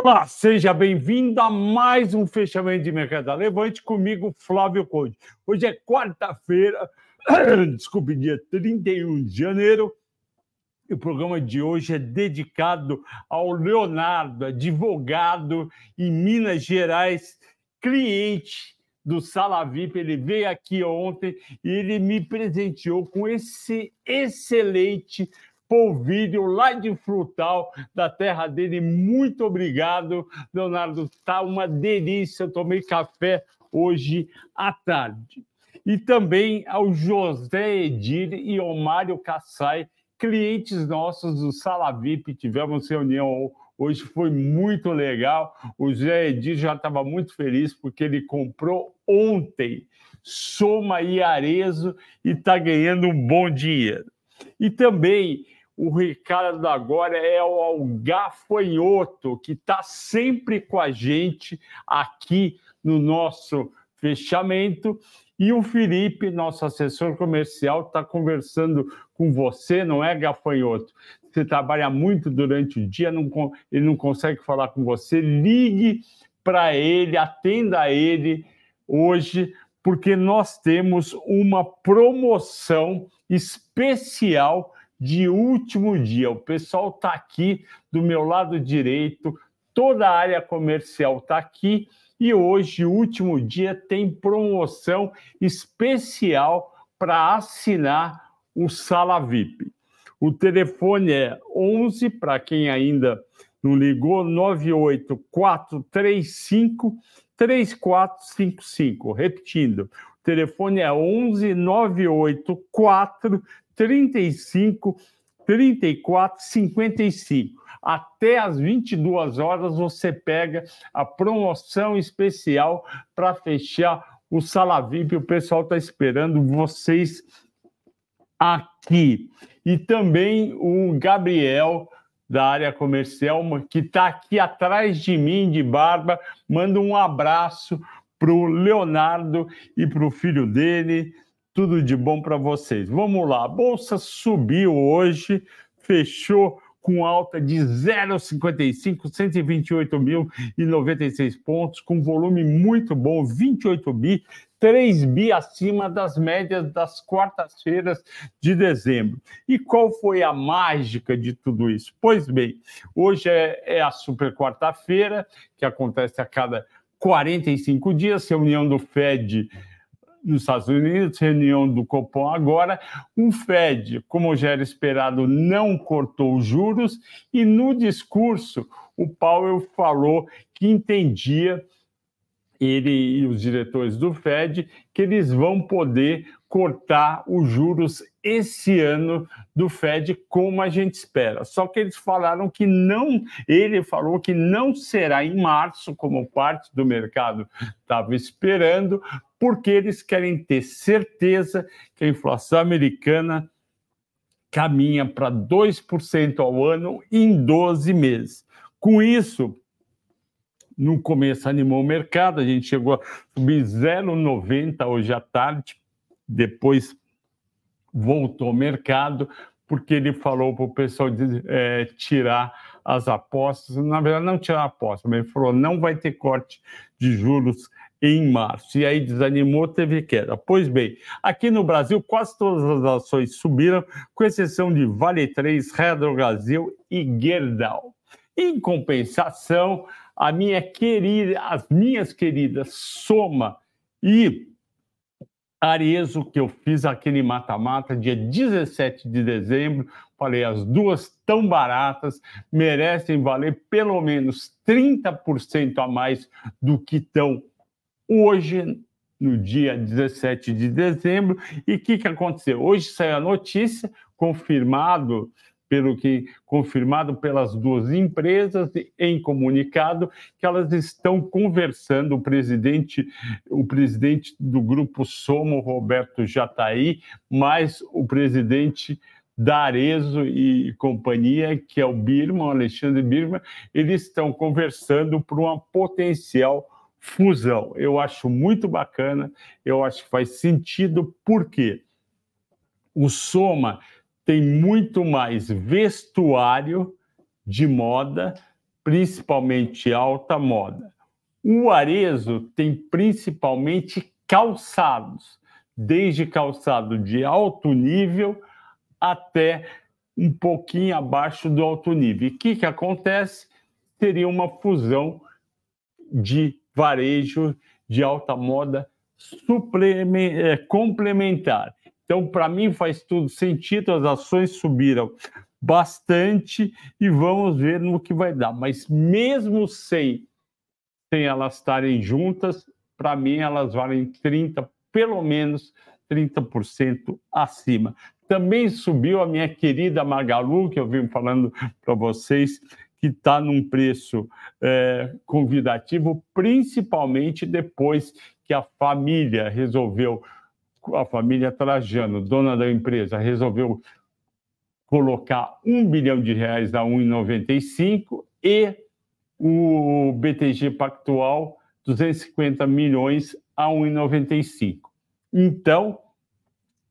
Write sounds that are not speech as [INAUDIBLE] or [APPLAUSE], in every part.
Olá, seja bem-vindo a mais um fechamento de mercado. Levante comigo, Flávio Conde. Hoje é quarta-feira, [CLEARS THROAT] desculpe, dia 31 de janeiro. E o programa de hoje é dedicado ao Leonardo, advogado em Minas Gerais, cliente do Sala VIP. Ele veio aqui ontem e ele me presenteou com esse excelente polvilho lá de Frutal, da terra dele. Muito obrigado, Leonardo. Está uma delícia. Eu tomei café hoje à tarde. E também ao José Edir e ao Mário Kassai, clientes nossos do Sala VIP. Tivemos reunião hoje, foi muito legal. O José Edir já estava muito feliz porque ele comprou ontem Soma e Arezo e está ganhando um bom dinheiro. E também o Ricardo agora é o gafanhoto, que está sempre com a gente aqui no nosso fechamento. E o Felipe, nosso assessor comercial, está conversando com você, não é, gafanhoto? Você trabalha muito durante o dia, não, ele não consegue falar com você. Ligue para ele, atenda ele hoje, porque nós temos uma promoção especial de último dia. O pessoal está aqui do meu lado direito, toda a área comercial está aqui e hoje, último dia, tem promoção especial para assinar o Sala VIP. O telefone é 11, para quem ainda não ligou, 98435 3455. Repetindo, o telefone é 11 984 35 34 55. Até às 22 horas você pega a promoção especial para fechar o Sala VIP. O pessoal está esperando vocês aqui. E também o Gabriel da área comercial, que está aqui atrás de mim, de barba, manda um abraço para o Leonardo e para o filho dele, tudo de bom para vocês. Vamos lá, a bolsa subiu hoje, fechou com alta de 0,55, 128.096 pontos, com volume muito bom, 28 bi, 3 bi acima das médias das quartas-feiras de dezembro. E qual foi a mágica de tudo isso? Pois bem, hoje é, é a super quarta-feira, que acontece a cada 45 dias, reunião do Fed nos Estados Unidos, reunião do Copom agora, o Fed, como já era esperado, não cortou os juros. E no discurso o Powell falou que entendia ele e os diretores do Fed que eles vão poder cortar os juros esse ano do Fed como a gente espera. Só que eles falaram que não, ele falou que não será em março, como parte do mercado estava esperando, porque eles querem ter certeza que a inflação americana caminha para 2% ao ano em 12 meses. Com isso, no começo animou o mercado, a gente chegou a subir 0,90 hoje à tarde, depois voltou ao mercado, porque ele falou para o pessoal de, é, tirar as apostas, na verdade não tirar a aposta, mas ele falou não vai ter corte de juros em março. E aí desanimou, teve queda. Pois bem, aqui no Brasil quase todas as ações subiram, com exceção de Vale 3, Redro Brasil e Gerdau. Em compensação, a minha querida, as minhas queridas Soma e Arezo, que eu fiz aquele mata-mata dia 17 de dezembro. Falei, as duas tão baratas, merecem valer pelo menos 30% a mais do que estão hoje, no dia 17 de dezembro. E o que, que aconteceu? Hoje saiu a notícia, confirmado pelo que confirmado pelas duas empresas em comunicado que elas estão conversando o presidente o presidente do grupo Somo Roberto Jataí mais o presidente da Arezo e companhia, que é o Birman, Alexandre Birman, eles estão conversando por uma potencial fusão. Eu acho muito bacana, eu acho que faz sentido, porque o Soma tem muito mais vestuário de moda, principalmente alta moda. O Arezo tem principalmente calçados, desde calçado de alto nível até um pouquinho abaixo do alto nível. O que, que acontece? Seria uma fusão de varejo de alta moda é, complementar. Então, para mim, faz tudo sentido, as ações subiram bastante e vamos ver no que vai dar. Mas mesmo sem, sem elas estarem juntas, para mim elas valem 30, pelo menos 30% acima. Também subiu a minha querida Magalu, que eu vim falando para vocês, que está num preço é, convidativo, principalmente depois que a família resolveu, a família Trajano, dona da empresa, resolveu colocar um bilhão de reais a 1,95 e o BTG Pactual 250 milhões a 1,95. Então,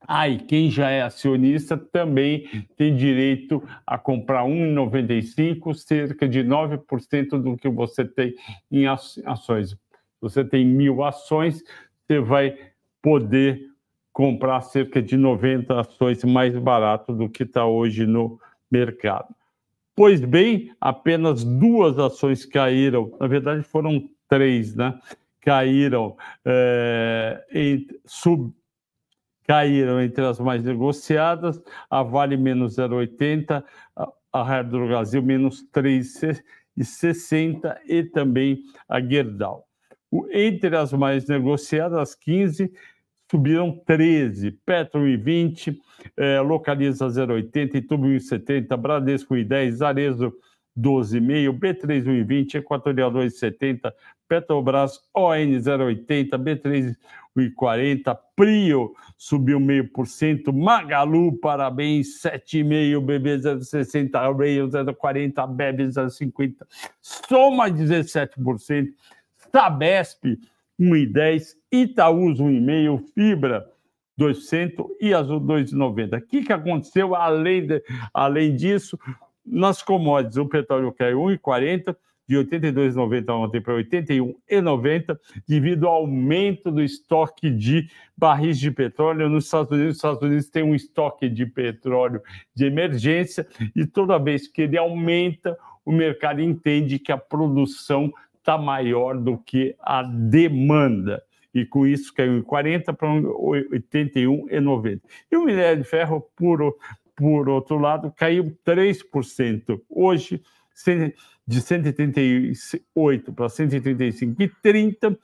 Aí, quem já é acionista também tem direito a comprar 1,95, cerca de 9% do que você tem em ações. Você tem mil ações, você vai poder comprar cerca de 90 ações mais barato do que está hoje no mercado. Pois bem, apenas duas ações caíram, na verdade foram três, né? Caíram é, em, sub, caíram entre as mais negociadas, a Vale menos 0,80, a Raia do Brasil menos 3,60 e também a Gerdau. Entre as mais negociadas, as 15 subiram 13, Petro 1,20, eh, Localiza 0,80, Itubo 1,70, Bradesco 1,10, Arezo 12,5, B3 1,20, Equatorial 2,70, Petrobras ON 0,80, B3 1,40, Prio subiu 0,5%, Magalu, parabéns, 7,5%, BB 0,60, Rail 0,40, BEB 0,50, Soma 17%, Sabesp 1,10, Itaús 1,5, Fibra 200 e Azul 2,90. O que, que aconteceu além, de, além disso? Nas commodities, o petróleo caiu 1,40, de 82,90 ontem para 81,90, devido ao aumento do estoque de barris de petróleo nos Estados Unidos. Os Estados Unidos têm um estoque de petróleo de emergência e toda vez que ele aumenta, o mercado entende que a produção está maior do que a demanda. E com isso caiu em 40 para 81,90. E o minério de ferro, por, por outro lado, caiu 3%. Hoje, de 138 para 135,30,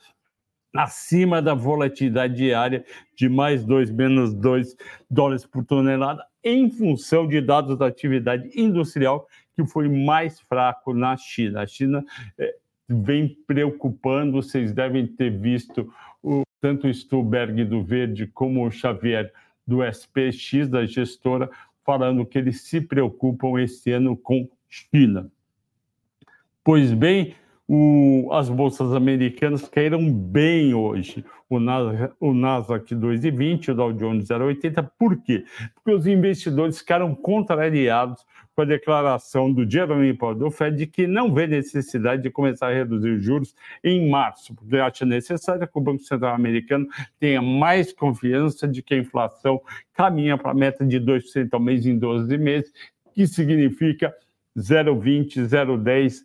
acima da volatilidade diária de mais 2, menos 2 dólares por tonelada, em função de dados da atividade industrial que foi mais fraco na China. A China é, vem preocupando, vocês devem ter visto tanto Stuberg do Verde como o Xavier do SPX, da gestora, falando que eles se preocupam esse ano com China. Pois bem, o, as bolsas americanas caíram bem hoje. O Nasdaq, o Nasdaq 2,20, o Dow Jones 0,80. Por quê? Porque os investidores ficaram contrariados com a declaração do Jerome Powell do Fed de que não vê necessidade de começar a reduzir os juros em março, porque acha necessário que o Banco Central americano tenha mais confiança de que a inflação caminha para a meta de 2% ao mês em 12 meses, que significa 0,20, 0,10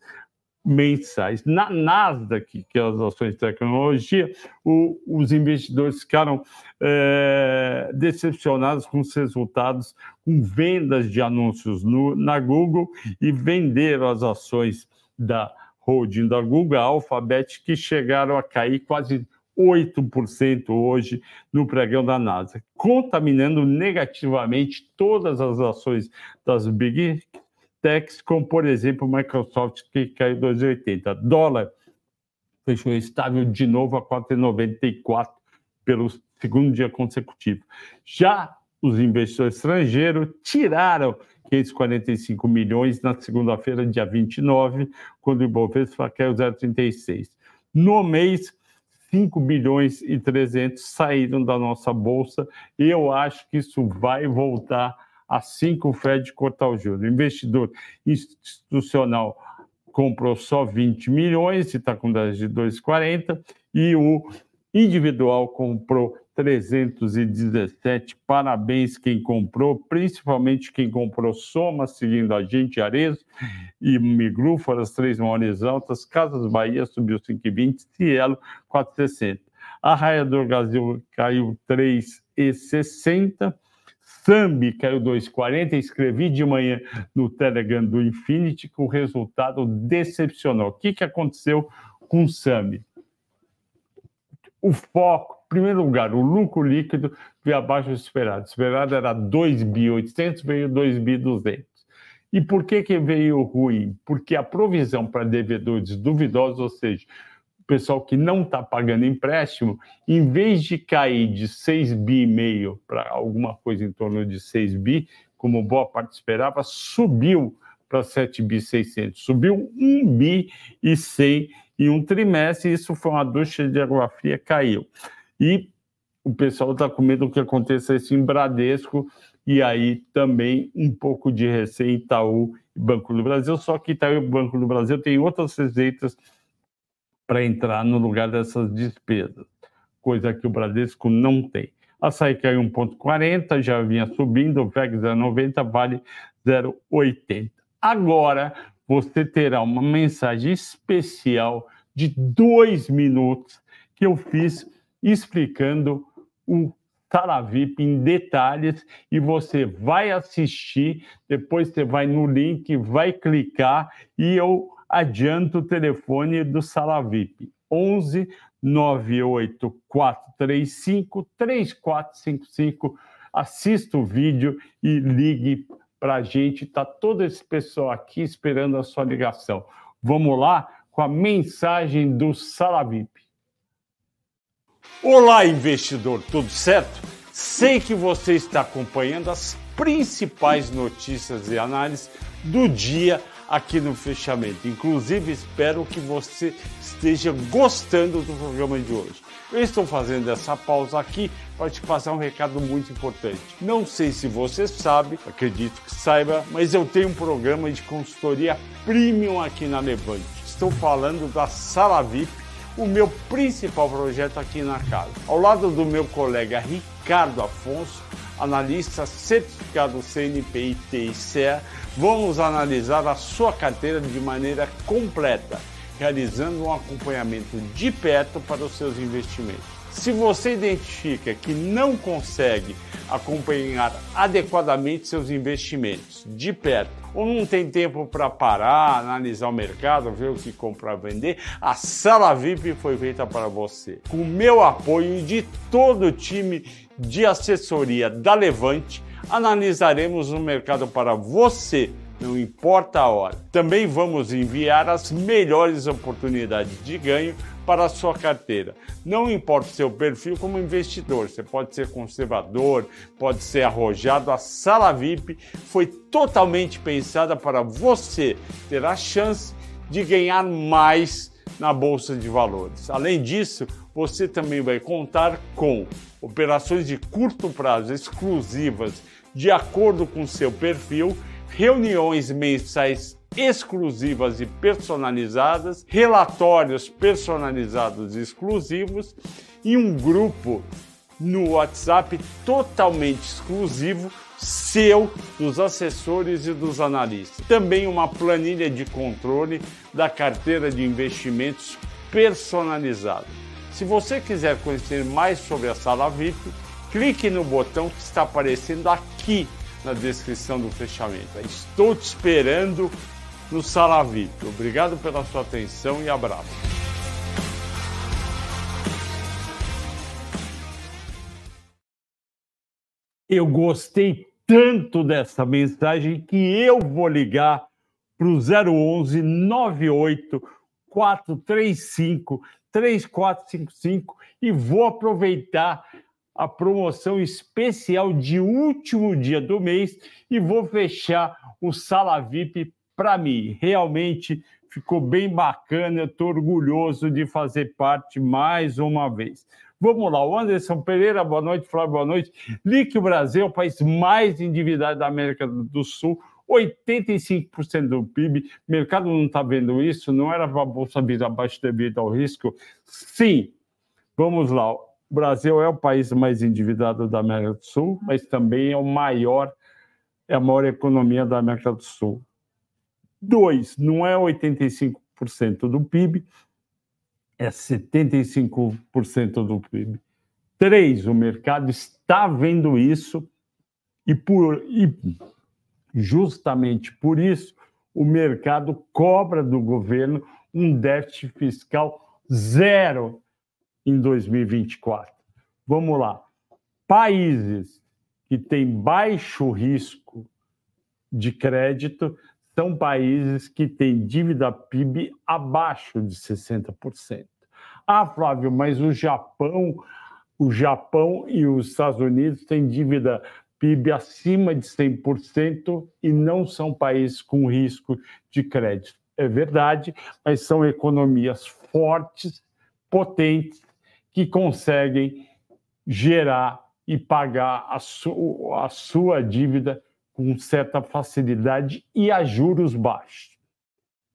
mensais. Na Nasdaq, que é as ações de tecnologia, o, os investidores ficaram é, decepcionados com os resultados, com vendas de anúncios no, na Google e venderam as ações da holding da Google, a Alphabet, que chegaram a cair quase 8% hoje no pregão da NASA, contaminando negativamente todas as ações das Big techs, como por exemplo Microsoft, que caiu 2,80. Dólar fechou estável de novo a 4,94 pelo segundo dia consecutivo. Já os investidores estrangeiros tiraram 545 milhões na segunda-feira, dia 29, quando o Ibovespa caiu 0,36. No mês, 5 bilhões e 300 saíram da nossa bolsa. Eu acho que isso vai voltar assim que o Fed cortar o juros. O investidor institucional comprou só 20 milhões, está com 10 de 2,40, e o individual comprou 317. Parabéns quem comprou, principalmente quem comprou Soma, seguindo a gente, Arezo e Migru, foram as três maiores altas. Casas Bahia subiu 5,20, Cielo 4,60. A Raia do Brasil caiu 3,60. Sambi caiu 2,40. Escrevi de manhã no Telegram do Infinity com resultado decepcional. O que, que aconteceu com o Sambi? O foco primeiro lugar, o lucro líquido veio abaixo do esperado. O esperado era 2 bi 800, veio 2 bi 200. E por que, que veio ruim? Porque a provisão para devedores duvidosos, ou seja, o pessoal que não está pagando empréstimo, em vez de cair de 6 bi meio para alguma coisa em torno de 6 bi, como boa parte esperava, subiu para 7 bi 600, subiu 1 bi e 100 em um trimestre, isso foi uma ducha de água fria, caiu. E o pessoal está com medo que aconteça isso em Bradesco e aí também um pouco de receita Itaú e Banco do Brasil, só que Itaú e Banco do Brasil tem outras receitas para entrar no lugar dessas despesas, coisa que o Bradesco não tem. Açaí caiu 1,40, já vinha subindo, o VEG 0,90 vale 0,80. Agora você terá uma mensagem especial de dois minutos que eu fiz explicando o Taravip em detalhes e você vai assistir, depois você vai no link, vai clicar e eu adianto o telefone do Salavip 11 98435 3455. Assista o vídeo e ligue para a gente. Está todo esse pessoal aqui esperando a sua ligação. Vamos lá com a mensagem do Salavip. Olá, investidor, tudo certo? Sei que você está acompanhando as principais notícias e análises do dia aqui no fechamento. Inclusive, espero que você esteja gostando do programa de hoje. Eu estou fazendo essa pausa aqui para te passar um recado muito importante. Não sei se você sabe, acredito que saiba, mas eu tenho um programa de consultoria premium aqui na Levante. Estou falando da Sala VIP o meu principal projeto aqui na casa. Ao lado do meu colega Ricardo Afonso, analista certificado CNP e TICE, vamos analisar a sua carteira de maneira completa, realizando um acompanhamento de perto para os seus investimentos. Se você identifica que não consegue acompanhar adequadamente seus investimentos de perto, ou não tem tempo para parar, analisar o mercado, ver o que comprar vender, a Sala VIP foi feita para você. Com o meu apoio e de todo o time de assessoria da Levante, analisaremos o mercado para você não importa a hora. Também vamos enviar as melhores oportunidades de ganho para a sua carteira. Não importa o seu perfil como investidor, você pode ser conservador, pode ser arrojado. A sala VIP foi totalmente pensada para você ter a chance de ganhar mais na bolsa de valores. Além disso, você também vai contar com operações de curto prazo exclusivas de acordo com seu perfil, reuniões mensais exclusivas e personalizadas, relatórios personalizados e exclusivos e um grupo no WhatsApp totalmente exclusivo seu, dos assessores e dos analistas. Também uma planilha de controle da carteira de investimentos personalizada. Se você quiser conhecer mais sobre a sala VIP, clique no botão que está aparecendo aqui na descrição do fechamento. Estou te esperando no Sala VIP. Obrigado pela sua atenção e abraço. Eu gostei tanto dessa mensagem que eu vou ligar para o 011 98 435 3455 e vou aproveitar a promoção especial de último dia do mês e vou fechar o Sala VIP para mim, realmente ficou bem bacana. Eu estou orgulhoso de fazer parte mais uma vez. Vamos lá, o Anderson Pereira, boa noite, Flávio, boa noite. Lique o Brasil, é o país mais endividado da América do Sul. 85% do PIB. Mercado não está vendo isso, não era para a Bolsa vir abaixo devido ao risco? Sim. Vamos lá. O Brasil é o país mais endividado da América do Sul, mas também é o maior, é a maior economia da América do Sul. Dois, não é 85% do PIB, é 75% do PIB. Três, o mercado está vendo isso e, por, e justamente por isso o mercado cobra do governo um déficit fiscal zero em 2024. Vamos lá. Países que têm baixo risco de crédito são países que têm dívida PIB abaixo de 60%. Ah, Flávio, mas o Japão, o Japão e os Estados Unidos têm dívida PIB acima de 100% e não são países com risco de crédito. É verdade, mas são economias fortes, potentes, que conseguem gerar e pagar a, su a sua dívida com certa facilidade e a juros baixos.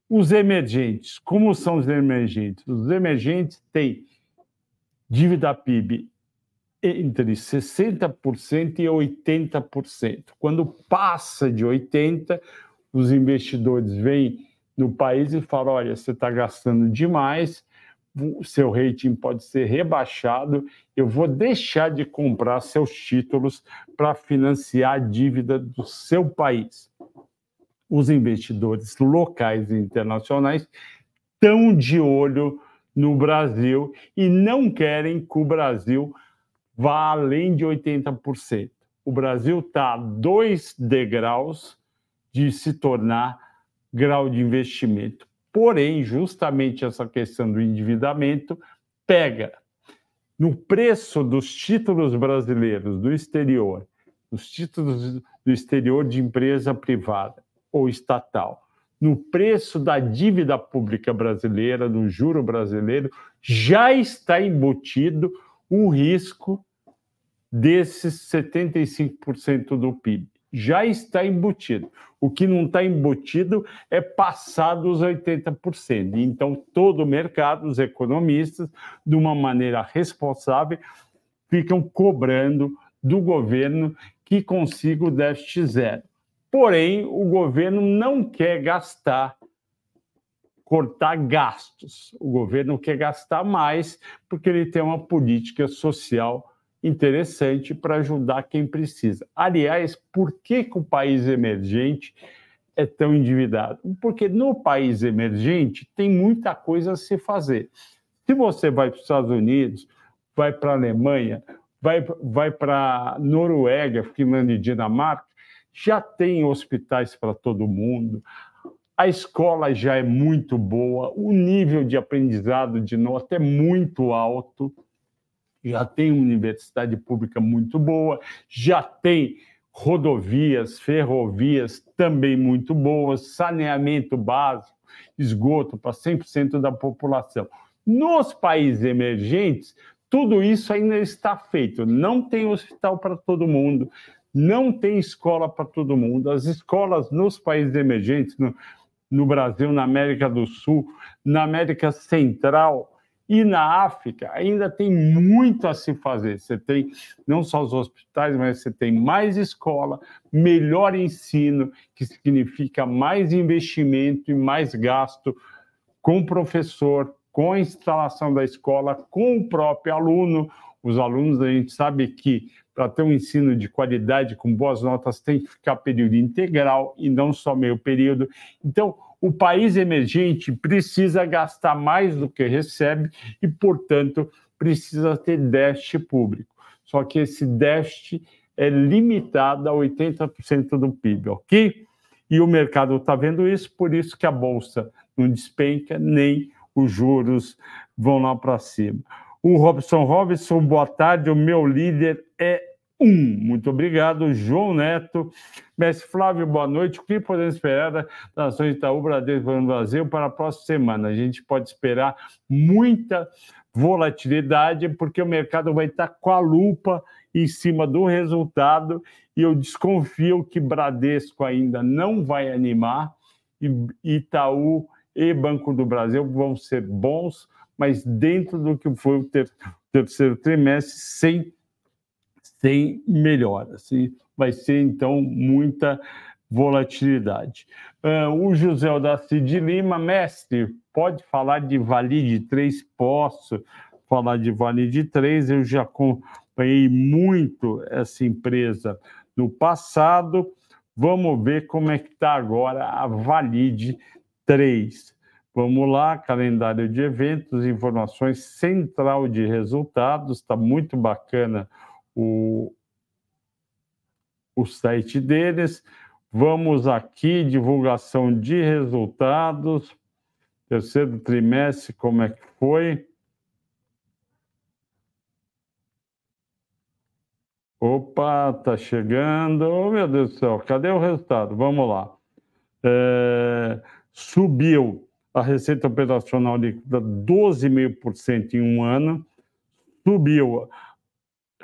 Os emergentes, como são os emergentes? Os emergentes têm dívida PIB entre 60% e 80%. Quando passa de 80%, os investidores vêm no país e falam: olha, você está gastando demais, o seu rating pode ser rebaixado, eu vou deixar de comprar seus títulos para financiar a dívida do seu país. Os investidores locais e internacionais estão de olho no Brasil e não querem que o Brasil vá além de 80%. O Brasil está a dois degraus de se tornar grau de investimento Porém, justamente essa questão do endividamento pega no preço dos títulos brasileiros do exterior, os títulos do exterior de empresa privada ou estatal, no preço da dívida pública brasileira, do juro brasileiro, já está embutido o risco desses 75% do PIB já está embutido. O que não está embutido é passar dos 80%. Então, todo o mercado, os economistas, de uma maneira responsável, ficam cobrando do governo que consiga o déficit zero. Porém, o governo não quer gastar, cortar gastos. O governo quer gastar mais porque ele tem uma política social interessante para ajudar quem precisa. Aliás, por que, que o país emergente é tão endividado? Porque no país emergente tem muita coisa a se fazer. Se você vai para os Estados Unidos, vai para a Alemanha, vai, vai para a Noruega, Finlândia e Dinamarca, já tem hospitais para todo mundo, a escola já é muito boa, o nível de aprendizado de nota é muito alto já tem uma universidade pública muito boa, já tem rodovias, ferrovias também muito boas, saneamento básico, esgoto para 100% da população. Nos países emergentes, tudo isso ainda está feito. Não tem hospital para todo mundo, não tem escola para todo mundo. As escolas nos países emergentes, no Brasil, na América do Sul, na América Central, e na África ainda tem muito a se fazer. Você tem não só os hospitais, mas você tem mais escola, melhor ensino, que significa mais investimento e mais gasto com o professor, com a instalação da escola, com o próprio aluno. Os alunos, a gente sabe que para ter um ensino de qualidade, com boas notas, tem que ficar período integral e não só meio período. Então, o país emergente precisa gastar mais do que recebe e, portanto, precisa ter déficit público. Só que esse déficit é limitado a 80% do PIB, ok? E o mercado está vendo isso, por isso que a bolsa não despenca, nem os juros vão lá para cima. O Robson Robson, boa tarde. O meu líder é um. Muito obrigado, João Neto. Mestre Flávio, boa noite. O que podemos esperar da nação Itaú Bradesco no Brasil para a próxima semana? A gente pode esperar muita volatilidade, porque o mercado vai estar com a lupa em cima do resultado e eu desconfio que Bradesco ainda não vai animar e Itaú e Banco do Brasil vão ser bons, mas dentro do que foi o ter terceiro trimestre, sem sem melhora. Assim, vai ser, então, muita volatilidade. Uh, o José Odaci de Lima, mestre, pode falar de Vale de 3? Posso falar de Vale de 3, eu já acompanhei muito essa empresa no passado. Vamos ver como é que está agora a Valide 3. Vamos lá, calendário de eventos, informações central de resultados, está muito bacana o, o site deles. Vamos aqui, divulgação de resultados, terceiro trimestre, como é que foi? Opa, tá chegando. Oh, meu Deus do céu, cadê o resultado? Vamos lá. É, subiu a receita operacional líquida 12,5% em um ano, subiu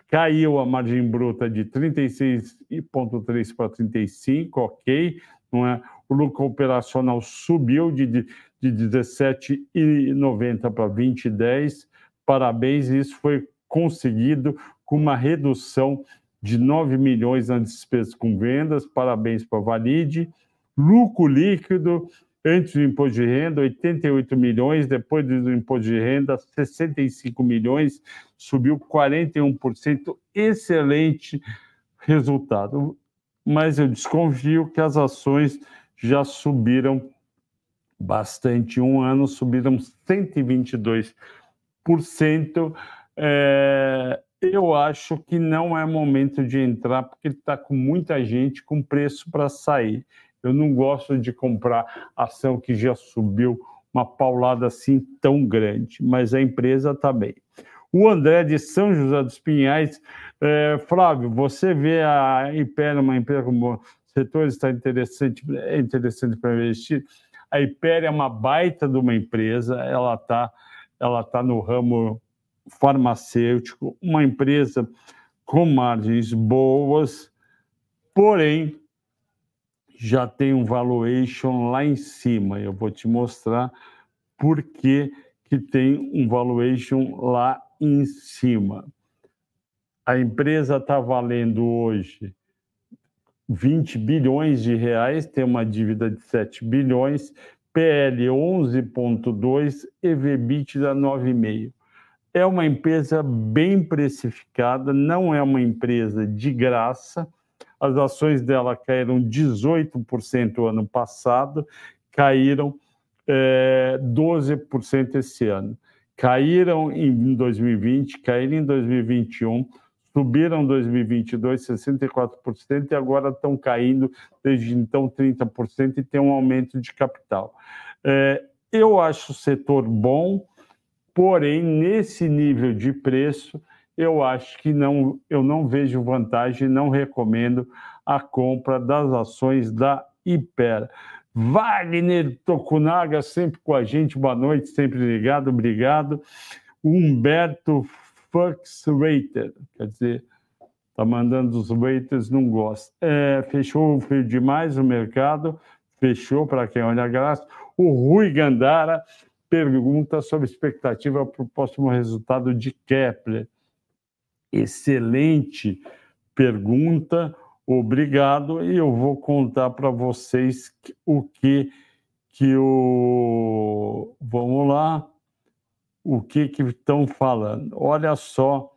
Caiu a margem bruta de 36,3 para 35, ok. Não é? O lucro operacional subiu de, de, de 17,90 para 20,10. Parabéns, isso foi conseguido com uma redução de 9 milhões nas despesas com vendas. Parabéns para a Valide. Lucro líquido antes do imposto de renda, 88 milhões, depois do imposto de renda, 65 milhões, subiu 41%, excelente resultado. Mas eu desconfio que as ações já subiram bastante. Um ano subiram 122%. É, eu acho que não é momento de entrar, porque está com muita gente com preço para sair. Eu não gosto de comprar ação que já subiu uma paulada assim tão grande, mas a empresa está bem. O André de São José dos Pinhais, é, Flávio, você vê a Império uma empresa como setor está interessante, é interessante para investir. A Império é uma baita de uma empresa, ela está ela tá no ramo farmacêutico, uma empresa com margens boas, porém já tem um valuation lá em cima. Eu vou te mostrar por que, que tem um valuation lá em cima. A empresa está valendo hoje 20 bilhões de reais, tem uma dívida de 7 bilhões, PL 11.2, EV/EBITDA 9,5. É uma empresa bem precificada, não é uma empresa de graça as ações dela caíram 18% ano passado, caíram é, 12% esse ano. Caíram em 2020, caíram em 2021, subiram em 2022 64% e agora estão caindo desde então 30% e tem um aumento de capital. É, eu acho o setor bom, porém, nesse nível de preço, eu acho que não, eu não vejo vantagem, não recomendo a compra das ações da Hiper. Wagner Tokunaga, sempre com a gente, boa noite, sempre ligado, obrigado. Humberto Fux Rater, quer dizer, tá mandando os raters, não gosta. É, fechou demais o mercado, fechou para quem olha a graça. O Rui Gandara pergunta sobre expectativa para o próximo resultado de Kepler. Excelente pergunta, obrigado. E eu vou contar para vocês o que que o vamos lá, o que que estão falando. Olha só,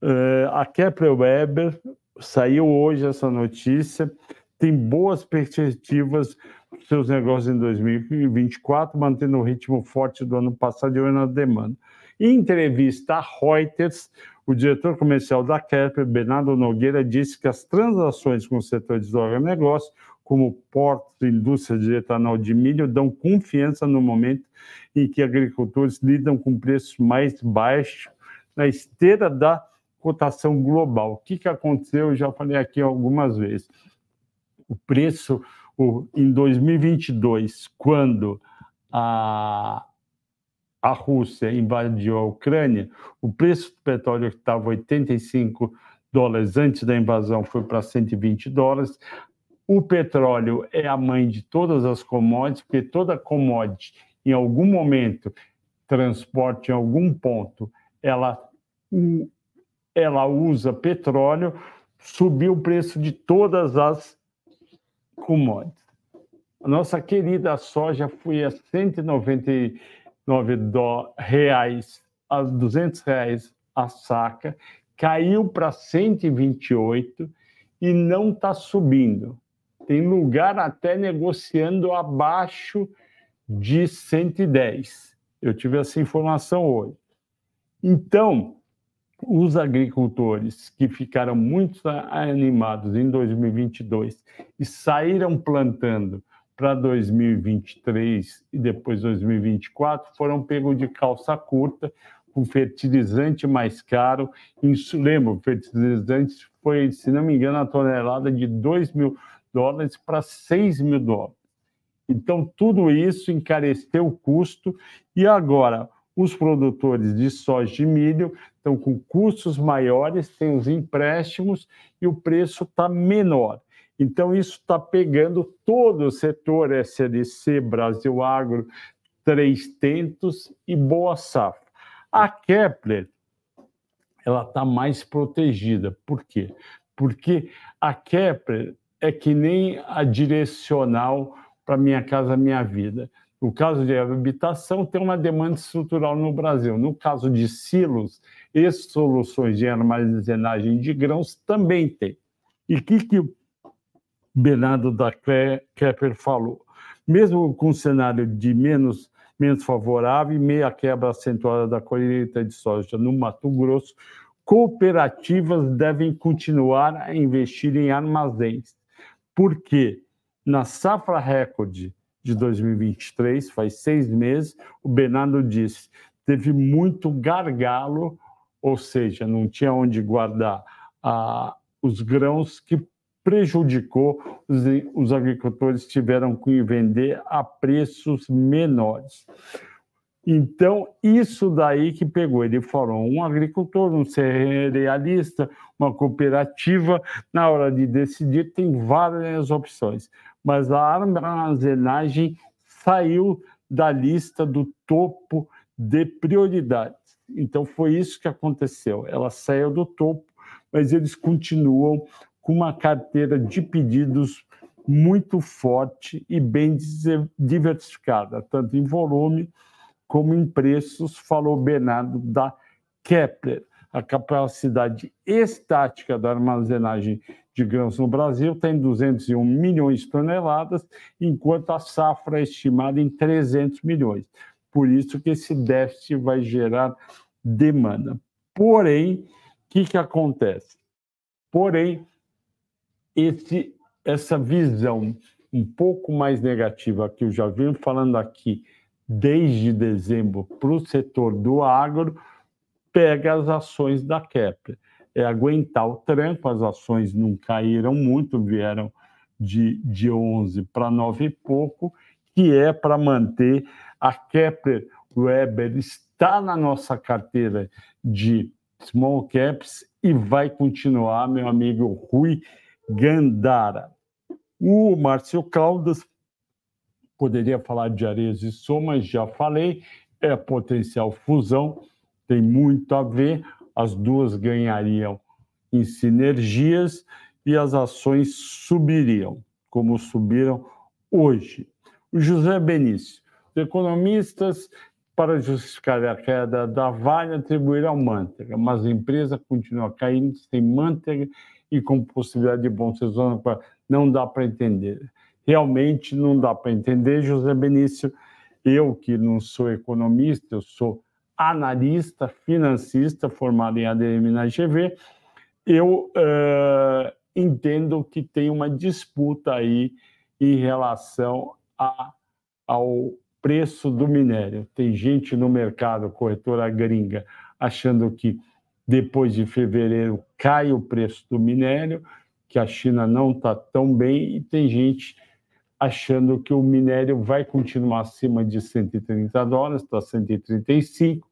é, a Kepler Weber saiu hoje essa notícia, tem boas perspectivas para seus negócios em 2024, mantendo o ritmo forte do ano passado e na demanda. Em entrevista a Reuters, o diretor comercial da Kepler, Bernardo Nogueira, disse que as transações com o setor de agronegócio, como portos e indústria de etanol de milho, dão confiança no momento em que agricultores lidam com preços mais baixos na esteira da cotação global. O que, que aconteceu? Eu já falei aqui algumas vezes. O preço o, em 2022, quando a, a Rússia invadiu a Ucrânia, o preço do petróleo que estava 85 dólares antes da invasão foi para 120 dólares. O petróleo é a mãe de todas as commodities, porque toda commodity, em algum momento, transporte em algum ponto, ela, ela usa petróleo, subiu o preço de todas as commodities. A nossa querida soja foi a 199 do, reais, a 200 reais a saca, caiu para 128 e não está subindo. Tem lugar até negociando abaixo de 110. Eu tive essa informação hoje. Então, os agricultores que ficaram muito animados em 2022 e saíram plantando para 2023 e depois 2024 foram pegos de calça curta, com fertilizante mais caro. Isso, lembra, o fertilizante foi, se não me engano, a tonelada de 2 mil dólares para 6 mil dólares. Então, tudo isso encareceu o custo e agora os produtores de soja e milho estão com custos maiores, têm os empréstimos e o preço está menor. Então, isso está pegando todo o setor SLC, Brasil Agro, Três Tentos e Boa Safra. A Kepler, ela está mais protegida. Por quê? Porque a Kepler é que nem a direcional para Minha Casa Minha Vida. No caso de habitação, tem uma demanda estrutural no Brasil. No caso de silos e soluções de armazenagem de grãos, também tem. E o que, que Bernardo da Kepler falou? Mesmo com um cenário de menos, menos favorável e meia quebra acentuada da colheita de soja no Mato Grosso, cooperativas devem continuar a investir em armazéns. Por quê? Na safra recorde de 2023, faz seis meses, o Bernardo disse, teve muito gargalo, ou seja, não tinha onde guardar ah, os grãos que prejudicou, os, os agricultores tiveram que vender a preços menores. Então, isso daí que pegou. Ele falou: um agricultor, um cerealista, uma cooperativa, na hora de decidir, tem várias opções mas a armazenagem saiu da lista do topo de prioridades. Então foi isso que aconteceu. Ela saiu do topo, mas eles continuam com uma carteira de pedidos muito forte e bem diversificada, tanto em volume como em preços, falou Bernardo da Kepler. A capacidade estática da armazenagem de grãos no Brasil tem 201 milhões de toneladas, enquanto a safra é estimada em 300 milhões. Por isso que esse déficit vai gerar demanda. Porém, o que, que acontece? Porém, esse, essa visão um pouco mais negativa que eu já venho falando aqui desde dezembro para o setor do agro, pega as ações da Kepler. É aguentar o tranco, as ações não caíram muito, vieram de, de 11 para 9 e pouco, que é para manter a Kepler Weber está na nossa carteira de small caps e vai continuar, meu amigo Rui Gandara. O Márcio Caldas poderia falar de Areias e Somas, já falei, é potencial fusão, tem muito a ver as duas ganhariam em sinergias e as ações subiriam, como subiram hoje. O José Benício, os economistas, para justificar a queda da Vale, atribuíram manteiga, mas a empresa continua caindo sem manteiga e com possibilidade de bom sezonal. Não dá para entender. Realmente não dá para entender, José Benício. Eu, que não sou economista, eu sou analista financista formado em ADM na GV, eu uh, entendo que tem uma disputa aí em relação a, ao preço do minério. Tem gente no mercado, corretora gringa, achando que depois de fevereiro cai o preço do minério, que a China não está tão bem, e tem gente achando que o minério vai continuar acima de 130 dólares, está 135,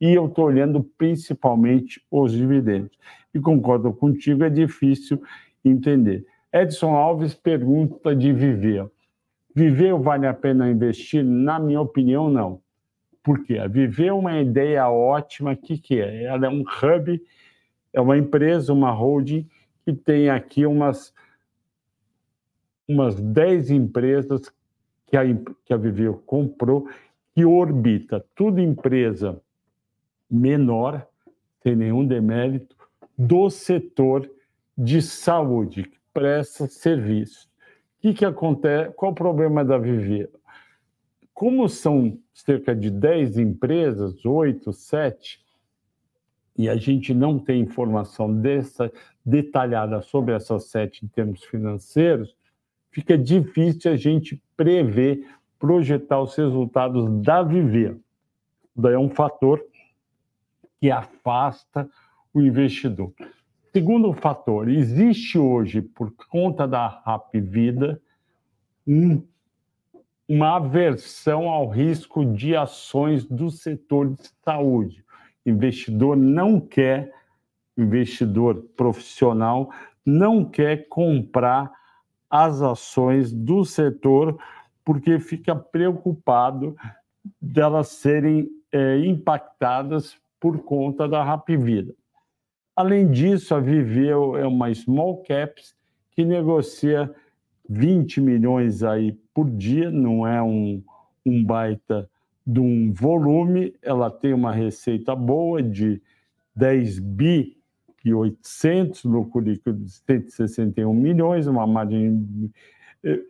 e eu estou olhando principalmente os dividendos. E concordo contigo, é difícil entender. Edson Alves pergunta de Viver. Viver vale a pena investir? Na minha opinião, não. Por quê? A Viver uma ideia ótima. O que, que é? Ela é um hub, é uma empresa, uma holding, que tem aqui umas, umas 10 empresas que a, que a Viver comprou, que orbita. Tudo empresa menor, sem nenhum demérito, do setor de saúde, que presta serviço. O que, que acontece? Qual o problema da Viver? Como são cerca de 10 empresas, 8, 7, e a gente não tem informação dessa, detalhada sobre essas sete em termos financeiros, fica difícil a gente prever, projetar os resultados da Viver. Daí é um fator que afasta o investidor. Segundo fator, existe hoje, por conta da Rap Vida, um, uma aversão ao risco de ações do setor de saúde. Investidor não quer, investidor profissional, não quer comprar as ações do setor porque fica preocupado delas serem é, impactadas por conta da Rap Vida. Além disso, a Viveu é uma small caps que negocia 20 milhões aí por dia, não é um, um baita de um volume, ela tem uma receita boa de 10 bi e 800, lucro líquido de 161 milhões, uma margem,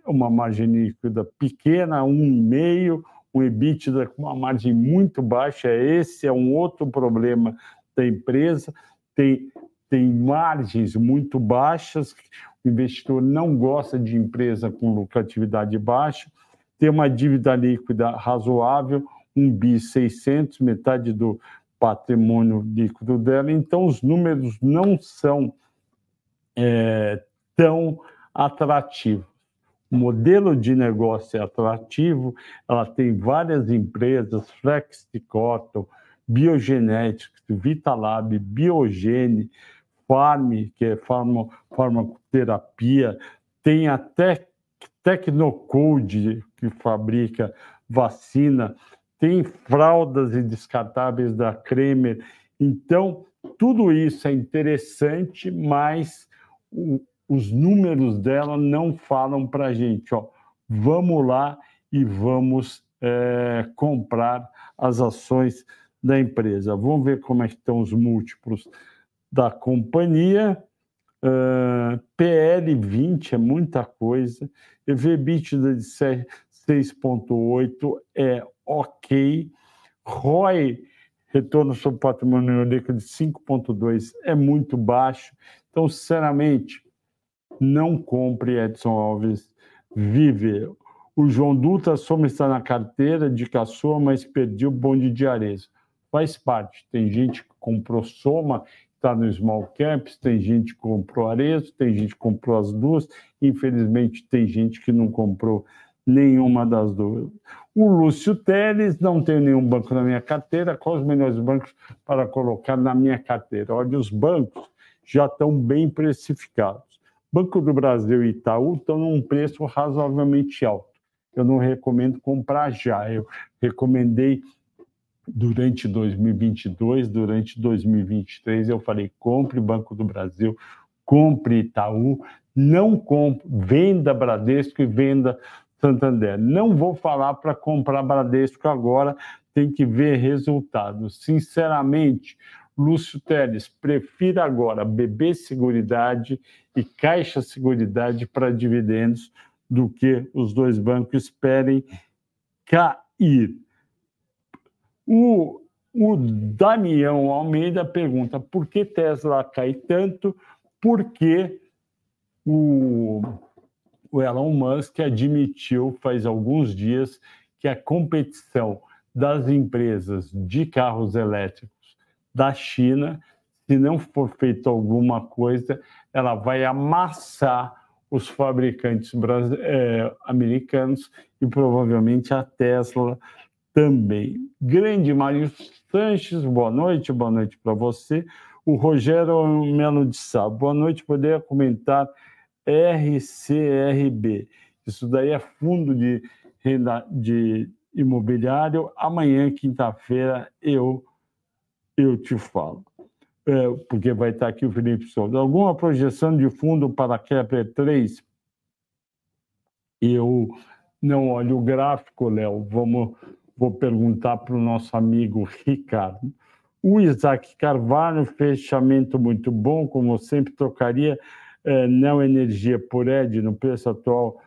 uma margem líquida pequena, 1,5, um EBITDA com uma margem muito baixa, esse é um outro problema da empresa, tem, tem margens muito baixas, investidor não gosta de empresa com lucratividade baixa, tem uma dívida líquida razoável, um bi 600, metade do patrimônio líquido dela, então os números não são é, tão atrativos. O modelo de negócio é atrativo, ela tem várias empresas, Flex Cotton, Biogenetics, Vitalab, Biogene, Farm, que é farma, farmacoterapia, tem até Tecnocode, que fabrica vacina, tem fraldas e descartáveis da Kremer. Então, tudo isso é interessante, mas o, os números dela não falam para a gente. Ó, vamos lá e vamos é, comprar as ações da empresa. Vamos ver como é estão os múltiplos da companhia. Uh, PL 20 é muita coisa. EV/EBITDA de 6,8 é ok. ROI, retorno sobre patrimônio líquido de 5,2 é muito baixo. Então, sinceramente, não compre Edson Alves Vive. O João Dutra soma está na carteira de caçoa, mas perdeu o bonde de Arezo faz parte. Tem gente que comprou Soma, está no Small Caps, tem gente que comprou Arezo, tem gente que comprou as duas. Infelizmente, tem gente que não comprou nenhuma das duas. O Lúcio Teles, não tem nenhum banco na minha carteira. Quais os melhores bancos para colocar na minha carteira? Olha, os bancos já estão bem precificados. Banco do Brasil e Itaú estão num preço razoavelmente alto. Eu não recomendo comprar já. Eu recomendei durante 2022, durante 2023, eu falei: compre Banco do Brasil, compre Itaú, não compre, venda Bradesco e venda Santander. Não vou falar para comprar Bradesco agora, tem que ver resultados. Sinceramente, Lúcio Teles, prefira agora BB Seguridade e Caixa Seguridade para dividendos do que os dois bancos esperem cair. O, o Damião Almeida pergunta por que Tesla cai tanto, porque o, o Elon Musk admitiu faz alguns dias que a competição das empresas de carros elétricos da China se não for feito alguma coisa, ela vai amassar os fabricantes é, americanos e provavelmente a Tesla também. Grande Mário Sanches, boa noite, boa noite para você. O Rogério Melo de Sá, boa noite, poderia comentar RCRB. Isso daí é fundo de renda de imobiliário. Amanhã, quinta-feira, eu eu te falo. É, porque vai estar aqui o Felipe Souza. Alguma projeção de fundo para a Kepler 3? Eu não olho o gráfico, Léo. Vamos, vou perguntar para o nosso amigo Ricardo. O Isaac Carvalho, fechamento muito bom, como sempre, trocaria Neo Energia por ED no preço atual.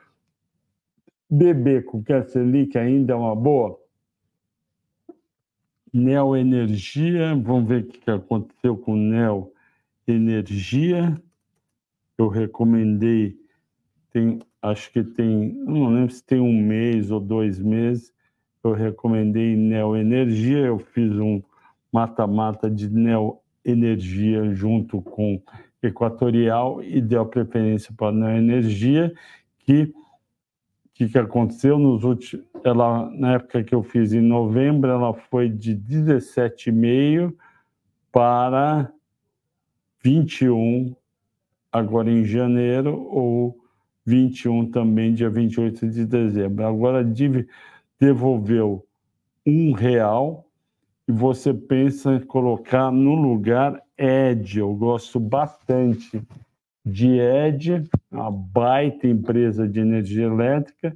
BB com Selic ainda é uma boa? Neo Energia, vamos ver o que aconteceu com Neo Energia. Eu recomendei, tem, acho que tem, não lembro se tem um mês ou dois meses, eu recomendei Neo Energia, eu fiz um mata-mata de Neo Energia junto com Equatorial e deu preferência para Neo Energia, que que, que aconteceu nos últimos. Ela, na época que eu fiz em novembro, ela foi de 17,5 para 21 agora em janeiro, ou 21 também, dia 28 de dezembro. Agora devolveu um real e você pensa em colocar no lugar Ed. Eu gosto bastante de ED, uma baita empresa de energia elétrica.